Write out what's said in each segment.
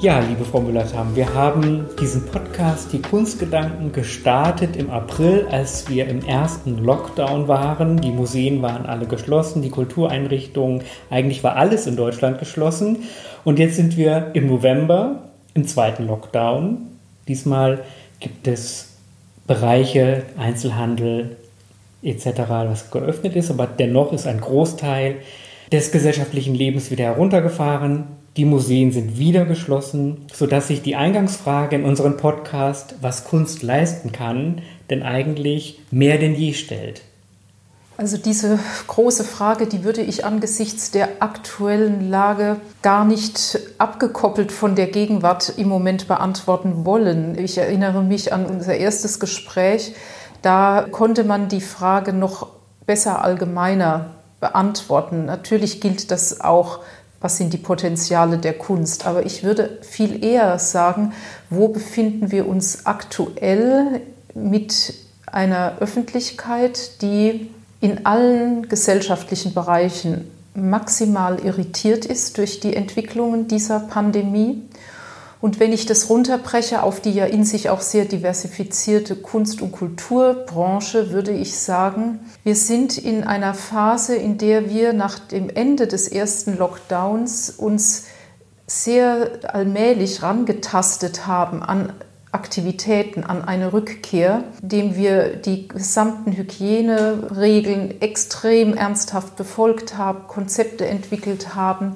Ja, liebe Frau Müller-Tam, wir haben diesen Podcast Die Kunstgedanken gestartet im April, als wir im ersten Lockdown waren. Die Museen waren alle geschlossen, die Kultureinrichtungen, eigentlich war alles in Deutschland geschlossen. Und jetzt sind wir im November im zweiten Lockdown. Diesmal gibt es Bereiche, Einzelhandel etc., was geöffnet ist, aber dennoch ist ein Großteil des gesellschaftlichen Lebens wieder heruntergefahren. Die Museen sind wieder geschlossen, sodass sich die Eingangsfrage in unserem Podcast, was Kunst leisten kann, denn eigentlich mehr denn je stellt. Also diese große Frage, die würde ich angesichts der aktuellen Lage gar nicht abgekoppelt von der Gegenwart im Moment beantworten wollen. Ich erinnere mich an unser erstes Gespräch. Da konnte man die Frage noch besser allgemeiner beantworten. Natürlich gilt das auch was sind die Potenziale der Kunst. Aber ich würde viel eher sagen, wo befinden wir uns aktuell mit einer Öffentlichkeit, die in allen gesellschaftlichen Bereichen maximal irritiert ist durch die Entwicklungen dieser Pandemie und wenn ich das runterbreche auf die ja in sich auch sehr diversifizierte Kunst- und Kulturbranche, würde ich sagen, wir sind in einer Phase, in der wir nach dem Ende des ersten Lockdowns uns sehr allmählich rangetastet haben an Aktivitäten, an eine Rückkehr, indem wir die gesamten Hygieneregeln extrem ernsthaft befolgt haben, Konzepte entwickelt haben,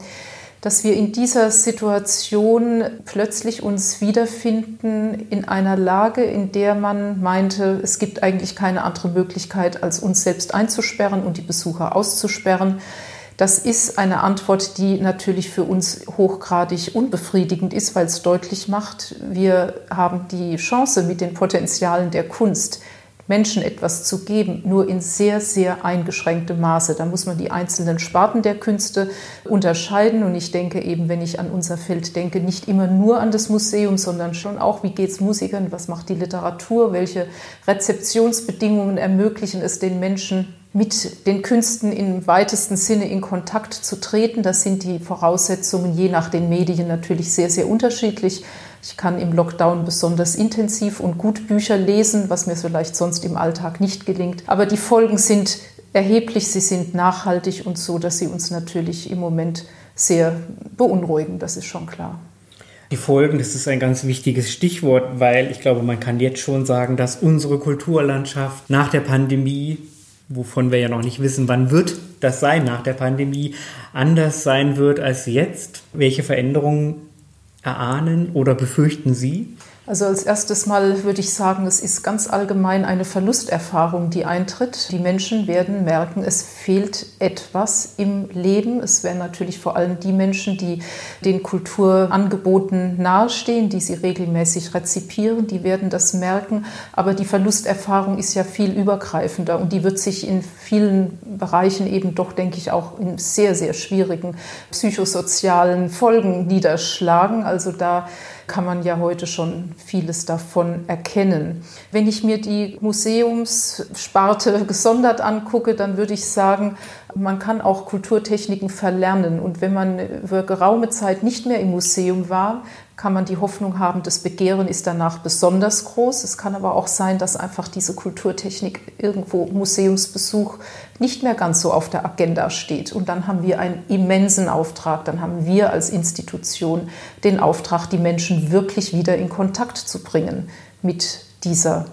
dass wir in dieser Situation plötzlich uns wiederfinden in einer Lage, in der man meinte, es gibt eigentlich keine andere Möglichkeit, als uns selbst einzusperren und die Besucher auszusperren. Das ist eine Antwort, die natürlich für uns hochgradig unbefriedigend ist, weil es deutlich macht, wir haben die Chance mit den Potenzialen der Kunst Menschen etwas zu geben, nur in sehr, sehr eingeschränktem Maße. Da muss man die einzelnen Sparten der Künste unterscheiden. Und ich denke eben, wenn ich an unser Feld denke, nicht immer nur an das Museum, sondern schon auch, wie geht es Musikern, was macht die Literatur, welche Rezeptionsbedingungen ermöglichen es den Menschen, mit den Künsten im weitesten Sinne in Kontakt zu treten. Das sind die Voraussetzungen je nach den Medien natürlich sehr, sehr unterschiedlich. Ich kann im Lockdown besonders intensiv und gut Bücher lesen, was mir vielleicht sonst im Alltag nicht gelingt. Aber die Folgen sind erheblich, sie sind nachhaltig und so, dass sie uns natürlich im Moment sehr beunruhigen, das ist schon klar. Die Folgen, das ist ein ganz wichtiges Stichwort, weil ich glaube, man kann jetzt schon sagen, dass unsere Kulturlandschaft nach der Pandemie, wovon wir ja noch nicht wissen, wann wird das sein nach der Pandemie, anders sein wird als jetzt. Welche Veränderungen erahnen oder befürchten Sie? Also als erstes Mal würde ich sagen, es ist ganz allgemein eine Verlusterfahrung, die eintritt. Die Menschen werden merken, es fehlt etwas im Leben. Es werden natürlich vor allem die Menschen, die den Kulturangeboten nahestehen, die sie regelmäßig rezipieren, die werden das merken. Aber die Verlusterfahrung ist ja viel übergreifender und die wird sich in vielen Bereichen eben doch, denke ich, auch in sehr, sehr schwierigen psychosozialen Folgen niederschlagen. Also da kann man ja heute schon vieles davon erkennen. Wenn ich mir die Museumssparte gesondert angucke, dann würde ich sagen, man kann auch Kulturtechniken verlernen. Und wenn man über geraume Zeit nicht mehr im Museum war, kann man die Hoffnung haben, das Begehren ist danach besonders groß. Es kann aber auch sein, dass einfach diese Kulturtechnik irgendwo Museumsbesuch nicht mehr ganz so auf der Agenda steht. Und dann haben wir einen immensen Auftrag. Dann haben wir als Institution den Auftrag, die Menschen wirklich wieder in Kontakt zu bringen mit dieser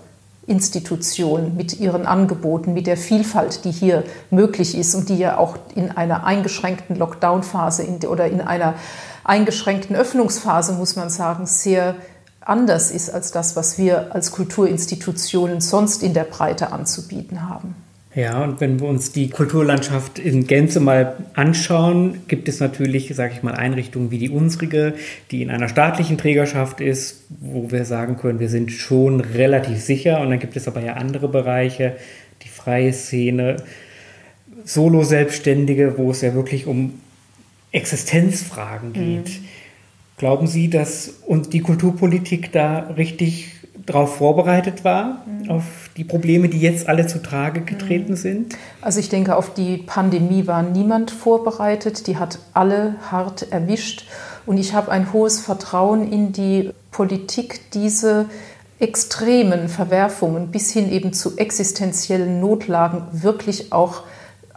Institution, mit ihren Angeboten, mit der Vielfalt, die hier möglich ist und die ja auch in einer eingeschränkten Lockdown-Phase oder in einer eingeschränkten Öffnungsphase, muss man sagen, sehr anders ist als das, was wir als Kulturinstitutionen sonst in der Breite anzubieten haben. Ja, und wenn wir uns die Kulturlandschaft in Gänze mal anschauen, gibt es natürlich, sage ich mal, Einrichtungen wie die unsrige, die in einer staatlichen Trägerschaft ist, wo wir sagen können, wir sind schon relativ sicher. Und dann gibt es aber ja andere Bereiche, die freie Szene, Solo-Selbstständige, wo es ja wirklich um Existenzfragen geht. Mhm. Glauben Sie, dass uns die Kulturpolitik da richtig darauf vorbereitet war, mhm. auf die Probleme, die jetzt alle zutage getreten mhm. sind? Also ich denke, auf die Pandemie war niemand vorbereitet. Die hat alle hart erwischt. Und ich habe ein hohes Vertrauen in die Politik, diese extremen Verwerfungen bis hin eben zu existenziellen Notlagen wirklich auch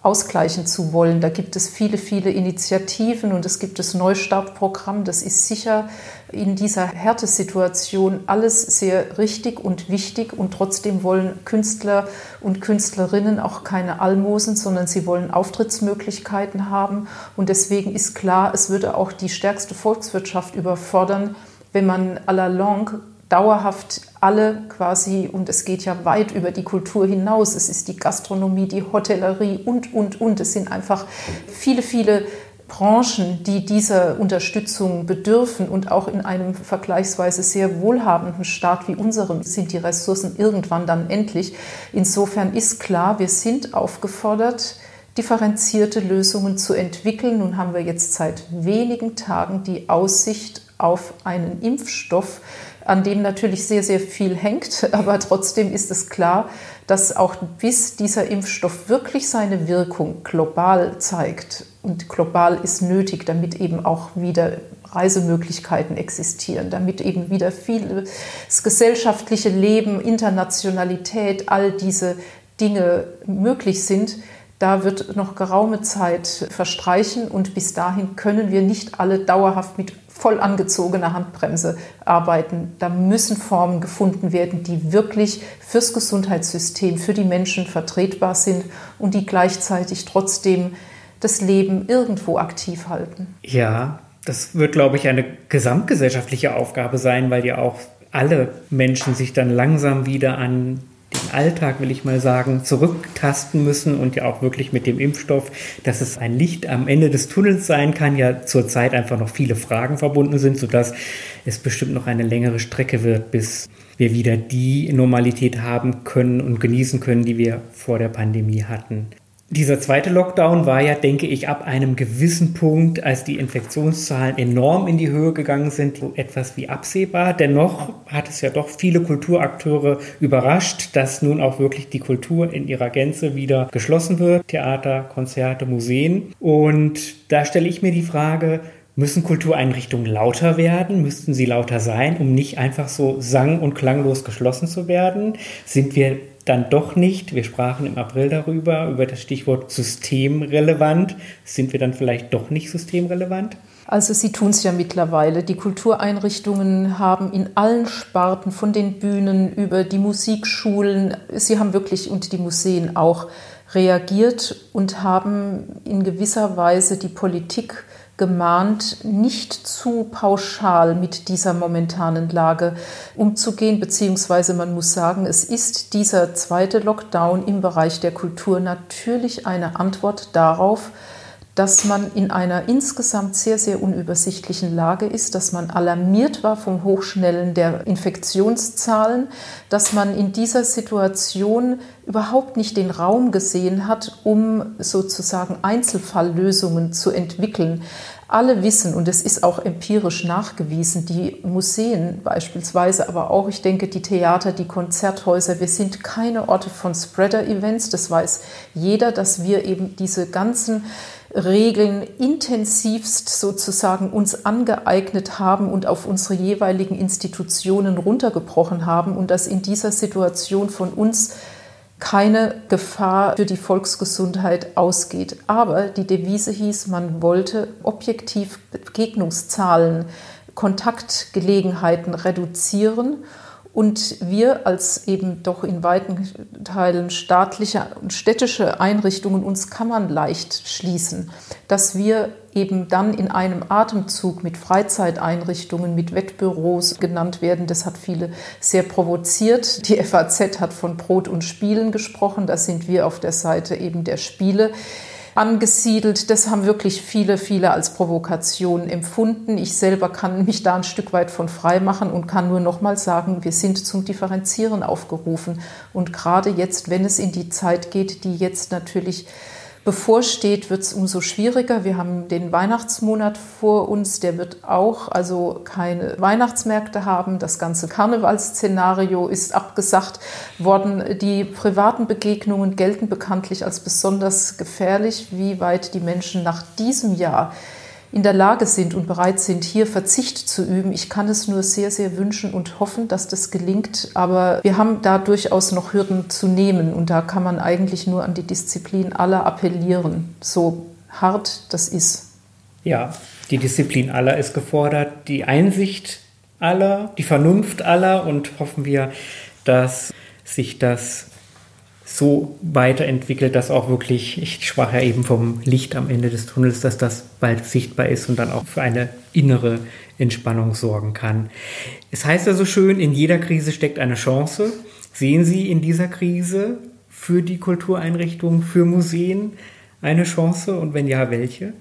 ausgleichen zu wollen. Da gibt es viele, viele Initiativen und es gibt das Neustartprogramm. Das ist sicher in dieser Härtesituation alles sehr richtig und wichtig. Und trotzdem wollen Künstler und Künstlerinnen auch keine Almosen, sondern sie wollen Auftrittsmöglichkeiten haben. Und deswegen ist klar, es würde auch die stärkste Volkswirtschaft überfordern, wenn man à la longue dauerhaft alle quasi, und es geht ja weit über die Kultur hinaus, es ist die Gastronomie, die Hotellerie und, und, und. Es sind einfach viele, viele Branchen, die dieser Unterstützung bedürfen und auch in einem vergleichsweise sehr wohlhabenden Staat wie unserem sind die Ressourcen irgendwann dann endlich. Insofern ist klar, wir sind aufgefordert, differenzierte Lösungen zu entwickeln. Nun haben wir jetzt seit wenigen Tagen die Aussicht auf einen Impfstoff, an dem natürlich sehr, sehr viel hängt. Aber trotzdem ist es klar, dass auch bis dieser Impfstoff wirklich seine Wirkung global zeigt, und global ist nötig, damit eben auch wieder Reisemöglichkeiten existieren, damit eben wieder viel das gesellschaftliche Leben, Internationalität, all diese Dinge möglich sind, da wird noch geraume Zeit verstreichen und bis dahin können wir nicht alle dauerhaft mit voll angezogener Handbremse arbeiten. Da müssen Formen gefunden werden, die wirklich fürs Gesundheitssystem, für die Menschen vertretbar sind und die gleichzeitig trotzdem das Leben irgendwo aktiv halten. Ja, das wird, glaube ich, eine gesamtgesellschaftliche Aufgabe sein, weil ja auch alle Menschen sich dann langsam wieder an den Alltag, will ich mal sagen, zurücktasten müssen und ja auch wirklich mit dem Impfstoff, dass es ein Licht am Ende des Tunnels sein kann, ja zurzeit einfach noch viele Fragen verbunden sind, sodass es bestimmt noch eine längere Strecke wird, bis wir wieder die Normalität haben können und genießen können, die wir vor der Pandemie hatten. Dieser zweite Lockdown war ja, denke ich, ab einem gewissen Punkt, als die Infektionszahlen enorm in die Höhe gegangen sind, so etwas wie absehbar. Dennoch hat es ja doch viele Kulturakteure überrascht, dass nun auch wirklich die Kultur in ihrer Gänze wieder geschlossen wird. Theater, Konzerte, Museen. Und da stelle ich mir die Frage, Müssen Kultureinrichtungen lauter werden? Müssten sie lauter sein, um nicht einfach so sang- und klanglos geschlossen zu werden? Sind wir dann doch nicht. Wir sprachen im April darüber, über das Stichwort systemrelevant. Sind wir dann vielleicht doch nicht systemrelevant? Also sie tun es ja mittlerweile. Die Kultureinrichtungen haben in allen Sparten, von den Bühnen über die Musikschulen, sie haben wirklich und die Museen auch reagiert und haben in gewisser Weise die Politik gemahnt, nicht zu pauschal mit dieser momentanen Lage umzugehen, beziehungsweise man muss sagen, es ist dieser zweite Lockdown im Bereich der Kultur natürlich eine Antwort darauf, dass man in einer insgesamt sehr, sehr unübersichtlichen Lage ist, dass man alarmiert war vom Hochschnellen der Infektionszahlen, dass man in dieser Situation überhaupt nicht den Raum gesehen hat, um sozusagen Einzelfalllösungen zu entwickeln. Alle wissen, und es ist auch empirisch nachgewiesen, die Museen beispielsweise, aber auch, ich denke, die Theater, die Konzerthäuser, wir sind keine Orte von Spreader-Events. Das weiß jeder, dass wir eben diese ganzen Regeln intensivst sozusagen uns angeeignet haben und auf unsere jeweiligen Institutionen runtergebrochen haben und dass in dieser Situation von uns keine Gefahr für die Volksgesundheit ausgeht. Aber die Devise hieß, man wollte objektiv Begegnungszahlen, Kontaktgelegenheiten reduzieren und wir als eben doch in weiten Teilen staatliche und städtische Einrichtungen uns kann man leicht schließen, dass wir eben dann in einem Atemzug mit Freizeiteinrichtungen, mit Wettbüros genannt werden. Das hat viele sehr provoziert. Die FAZ hat von Brot und Spielen gesprochen. Da sind wir auf der Seite eben der Spiele angesiedelt. Das haben wirklich viele, viele als Provokation empfunden. Ich selber kann mich da ein Stück weit von frei machen und kann nur noch mal sagen, wir sind zum Differenzieren aufgerufen. Und gerade jetzt, wenn es in die Zeit geht, die jetzt natürlich bevorsteht, wird es umso schwieriger. Wir haben den Weihnachtsmonat vor uns, der wird auch also keine Weihnachtsmärkte haben. Das ganze Karnevalsszenario ist abgesagt worden. Die privaten Begegnungen gelten bekanntlich als besonders gefährlich. Wie weit die Menschen nach diesem Jahr in der Lage sind und bereit sind, hier Verzicht zu üben. Ich kann es nur sehr, sehr wünschen und hoffen, dass das gelingt. Aber wir haben da durchaus noch Hürden zu nehmen und da kann man eigentlich nur an die Disziplin aller appellieren, so hart das ist. Ja, die Disziplin aller ist gefordert, die Einsicht aller, die Vernunft aller und hoffen wir, dass sich das so weiterentwickelt, dass auch wirklich, ich sprach ja eben vom Licht am Ende des Tunnels, dass das bald sichtbar ist und dann auch für eine innere Entspannung sorgen kann. Es heißt ja so schön, in jeder Krise steckt eine Chance. Sehen Sie in dieser Krise für die Kultureinrichtungen, für Museen eine Chance und wenn ja, welche?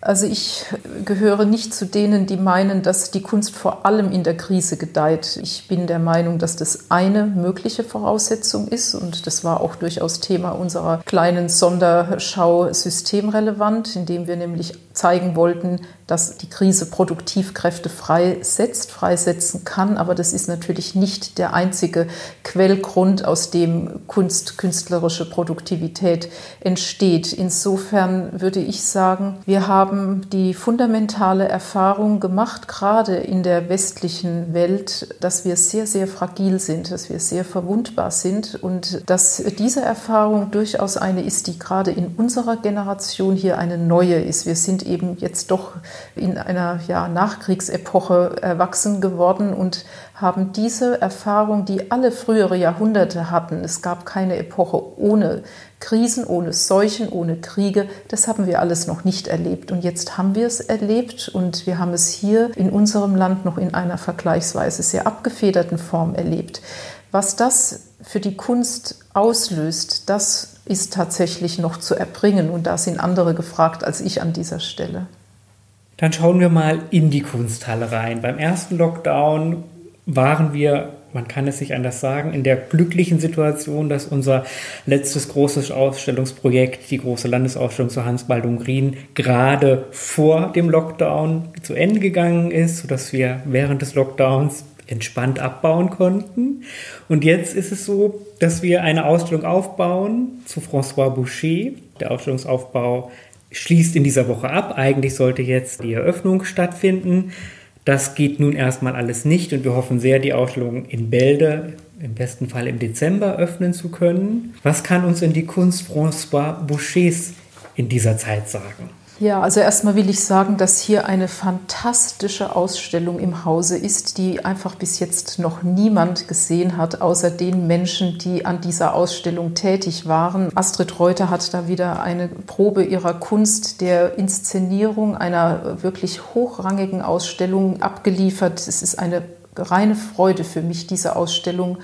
Also ich gehöre nicht zu denen, die meinen, dass die Kunst vor allem in der Krise gedeiht. Ich bin der Meinung, dass das eine mögliche Voraussetzung ist und das war auch durchaus Thema unserer kleinen Sonderschau systemrelevant, indem wir nämlich zeigen wollten, dass die Krise Produktivkräfte freisetzt, freisetzen kann. Aber das ist natürlich nicht der einzige Quellgrund, aus dem Kunst, künstlerische Produktivität entsteht. Insofern würde ich sagen, wir haben die fundamentale Erfahrung gemacht, gerade in der westlichen Welt, dass wir sehr, sehr fragil sind, dass wir sehr verwundbar sind und dass diese Erfahrung durchaus eine ist, die gerade in unserer Generation hier eine neue ist. Wir sind eben jetzt doch in einer ja, Nachkriegsepoche erwachsen geworden und haben diese Erfahrung, die alle frühere Jahrhunderte hatten, es gab keine Epoche ohne Krisen, ohne Seuchen, ohne Kriege, das haben wir alles noch nicht erlebt. Und jetzt haben wir es erlebt und wir haben es hier in unserem Land noch in einer vergleichsweise sehr abgefederten Form erlebt. Was das für die Kunst auslöst, das ist tatsächlich noch zu erbringen und da sind andere gefragt als ich an dieser Stelle. Dann schauen wir mal in die Kunsthalle rein. Beim ersten Lockdown waren wir, man kann es nicht anders sagen, in der glücklichen Situation, dass unser letztes großes Ausstellungsprojekt, die große Landesausstellung zu Hans Baldung-Rien, gerade vor dem Lockdown zu Ende gegangen ist, sodass wir während des Lockdowns entspannt abbauen konnten. Und jetzt ist es so, dass wir eine Ausstellung aufbauen zu François Boucher. Der Ausstellungsaufbau schließt in dieser Woche ab. Eigentlich sollte jetzt die Eröffnung stattfinden. Das geht nun erstmal alles nicht und wir hoffen sehr, die Ausstellung in Bälde im besten Fall im Dezember öffnen zu können. Was kann uns denn die Kunst François Bouchers in dieser Zeit sagen? Ja, also erstmal will ich sagen, dass hier eine fantastische Ausstellung im Hause ist, die einfach bis jetzt noch niemand gesehen hat, außer den Menschen, die an dieser Ausstellung tätig waren. Astrid Reuter hat da wieder eine Probe ihrer Kunst der Inszenierung einer wirklich hochrangigen Ausstellung abgeliefert. Es ist eine reine Freude für mich, diese Ausstellung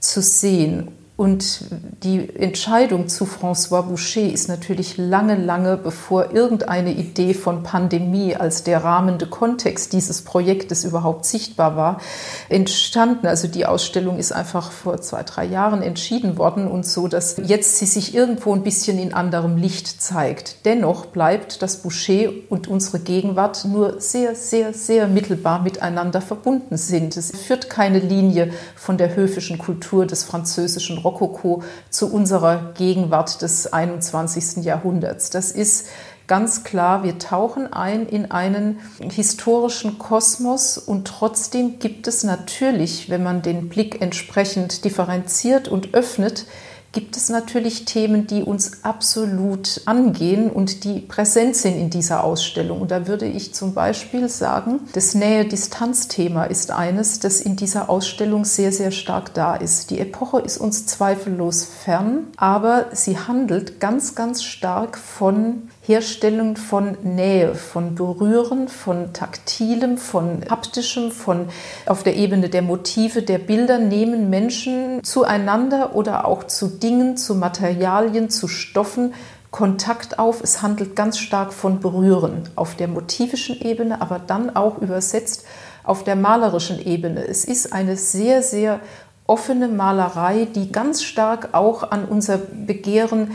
zu sehen. Und die Entscheidung zu François Boucher ist natürlich lange, lange bevor irgendeine Idee von Pandemie als der rahmende Kontext dieses Projektes überhaupt sichtbar war, entstanden. Also die Ausstellung ist einfach vor zwei, drei Jahren entschieden worden und so, dass jetzt sie sich irgendwo ein bisschen in anderem Licht zeigt. Dennoch bleibt das Boucher und unsere Gegenwart nur sehr, sehr, sehr mittelbar miteinander verbunden sind. Es führt keine Linie von der höfischen Kultur des französischen Rokoko zu unserer Gegenwart des 21. Jahrhunderts. Das ist ganz klar, wir tauchen ein in einen historischen Kosmos und trotzdem gibt es natürlich, wenn man den Blick entsprechend differenziert und öffnet, gibt es natürlich Themen, die uns absolut angehen und die präsent sind in dieser Ausstellung. Und da würde ich zum Beispiel sagen, das Nähe-Distanz-Thema ist eines, das in dieser Ausstellung sehr, sehr stark da ist. Die Epoche ist uns zweifellos fern, aber sie handelt ganz, ganz stark von Herstellung von Nähe, von Berühren, von Taktilem, von Haptischem, von auf der Ebene der Motive, der Bilder nehmen Menschen zueinander oder auch zu Dingen, zu Materialien, zu Stoffen Kontakt auf. Es handelt ganz stark von Berühren auf der motivischen Ebene, aber dann auch übersetzt auf der malerischen Ebene. Es ist eine sehr, sehr offene Malerei, die ganz stark auch an unser Begehren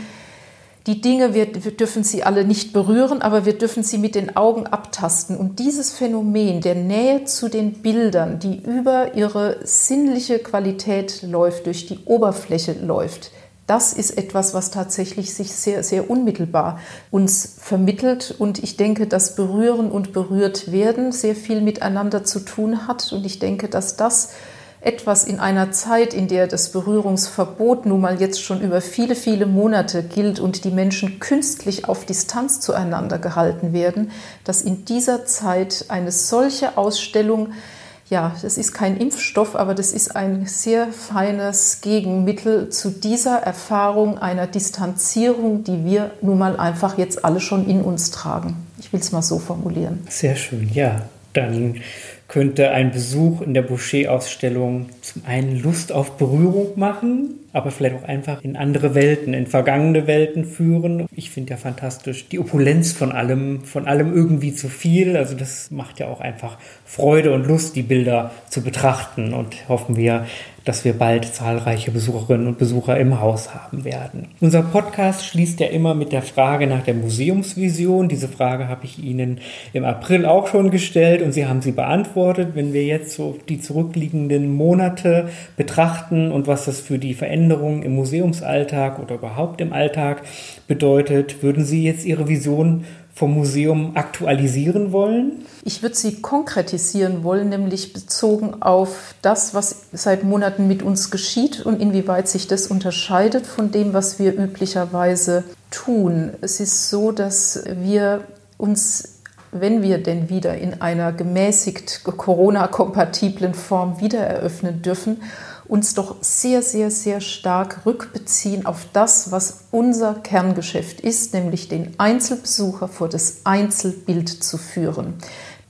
die Dinge, wir, wir, dürfen sie alle nicht berühren, aber wir dürfen sie mit den Augen abtasten. Und dieses Phänomen der Nähe zu den Bildern, die über ihre sinnliche Qualität läuft, durch die Oberfläche läuft, das ist etwas, was tatsächlich sich sehr, sehr unmittelbar uns vermittelt. Und ich denke, dass Berühren und berührt werden sehr viel miteinander zu tun hat. Und ich denke, dass das etwas in einer Zeit, in der das Berührungsverbot nun mal jetzt schon über viele, viele Monate gilt und die Menschen künstlich auf Distanz zueinander gehalten werden, dass in dieser Zeit eine solche Ausstellung, ja, das ist kein Impfstoff, aber das ist ein sehr feines Gegenmittel zu dieser Erfahrung einer Distanzierung, die wir nun mal einfach jetzt alle schon in uns tragen. Ich will es mal so formulieren. Sehr schön, ja. Dann könnte ein Besuch in der Boucher-Ausstellung zum einen Lust auf Berührung machen, aber vielleicht auch einfach in andere Welten, in vergangene Welten führen. Ich finde ja fantastisch die Opulenz von allem, von allem irgendwie zu viel. Also das macht ja auch einfach Freude und Lust, die Bilder zu betrachten und hoffen wir, dass wir bald zahlreiche Besucherinnen und Besucher im Haus haben werden. Unser Podcast schließt ja immer mit der Frage nach der Museumsvision. Diese Frage habe ich Ihnen im April auch schon gestellt und Sie haben sie beantwortet. Wenn wir jetzt so die zurückliegenden Monate betrachten und was das für die Veränderungen im Museumsalltag oder überhaupt im Alltag bedeutet, würden Sie jetzt Ihre Vision vom Museum aktualisieren wollen? Ich würde sie konkretisieren wollen, nämlich bezogen auf das, was seit Monaten mit uns geschieht und inwieweit sich das unterscheidet von dem, was wir üblicherweise tun. Es ist so, dass wir uns wenn wir denn wieder in einer gemäßigt Corona-kompatiblen Form wieder eröffnen dürfen, uns doch sehr, sehr, sehr stark rückbeziehen auf das, was unser Kerngeschäft ist, nämlich den Einzelbesucher vor das Einzelbild zu führen.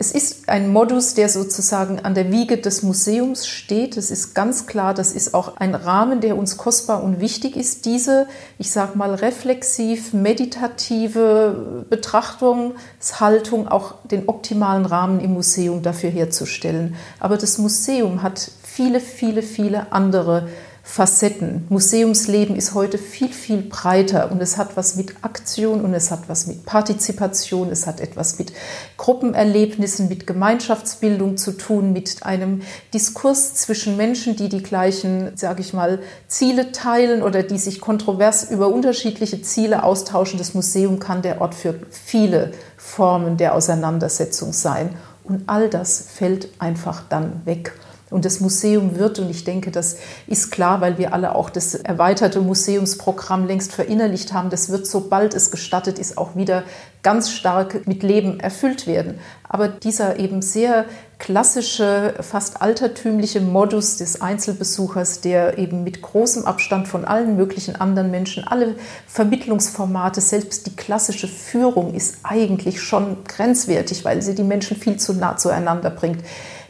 Es ist ein Modus, der sozusagen an der Wiege des Museums steht. Es ist ganz klar, das ist auch ein Rahmen, der uns kostbar und wichtig ist, diese, ich sage mal, reflexiv, meditative Betrachtungshaltung, auch den optimalen Rahmen im Museum dafür herzustellen. Aber das Museum hat viele, viele, viele andere Facetten. Museumsleben ist heute viel, viel breiter und es hat was mit Aktion und es hat was mit Partizipation, es hat etwas mit Gruppenerlebnissen, mit Gemeinschaftsbildung zu tun, mit einem Diskurs zwischen Menschen, die die gleichen, sage ich mal, Ziele teilen oder die sich kontrovers über unterschiedliche Ziele austauschen. Das Museum kann der Ort für viele Formen der Auseinandersetzung sein. Und all das fällt einfach dann weg. Und das Museum wird, und ich denke, das ist klar, weil wir alle auch das erweiterte Museumsprogramm längst verinnerlicht haben, das wird, sobald es gestattet ist, auch wieder ganz stark mit Leben erfüllt werden. Aber dieser eben sehr klassische, fast altertümliche Modus des Einzelbesuchers, der eben mit großem Abstand von allen möglichen anderen Menschen, alle Vermittlungsformate, selbst die klassische Führung ist eigentlich schon grenzwertig, weil sie die Menschen viel zu nah zueinander bringt.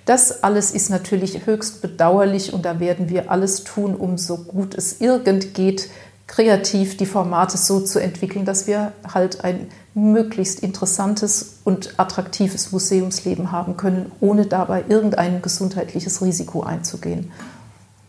Das alles ist natürlich höchst bedauerlich und da werden wir alles tun, um so gut es irgend geht, kreativ die Formate so zu entwickeln, dass wir halt ein möglichst interessantes und attraktives Museumsleben haben können, ohne dabei irgendein gesundheitliches Risiko einzugehen.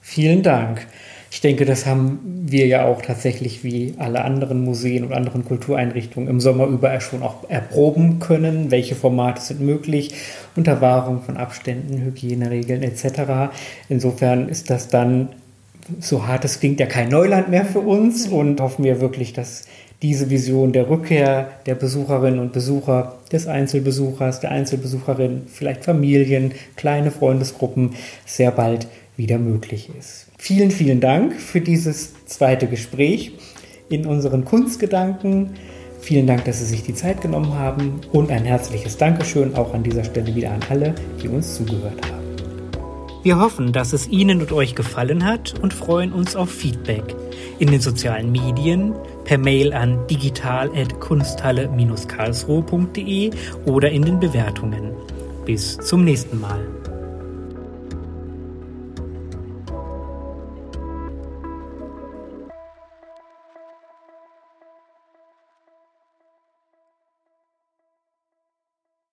Vielen Dank. Ich denke, das haben wir ja auch tatsächlich wie alle anderen Museen und anderen Kultureinrichtungen im Sommer über schon auch erproben können, welche Formate sind möglich, unter Wahrung von Abständen, Hygieneregeln etc. Insofern ist das dann, so hart es klingt, ja kein Neuland mehr für uns und hoffen wir wirklich, dass diese Vision der Rückkehr der Besucherinnen und Besucher, des Einzelbesuchers, der Einzelbesucherin, vielleicht Familien, kleine Freundesgruppen sehr bald wieder möglich ist. Vielen, vielen Dank für dieses zweite Gespräch in unseren Kunstgedanken. Vielen Dank, dass Sie sich die Zeit genommen haben und ein herzliches Dankeschön auch an dieser Stelle wieder an alle, die uns zugehört haben. Wir hoffen, dass es Ihnen und euch gefallen hat und freuen uns auf Feedback in den sozialen Medien, per Mail an digital.kunsthalle-karlsruhe.de oder in den Bewertungen. Bis zum nächsten Mal.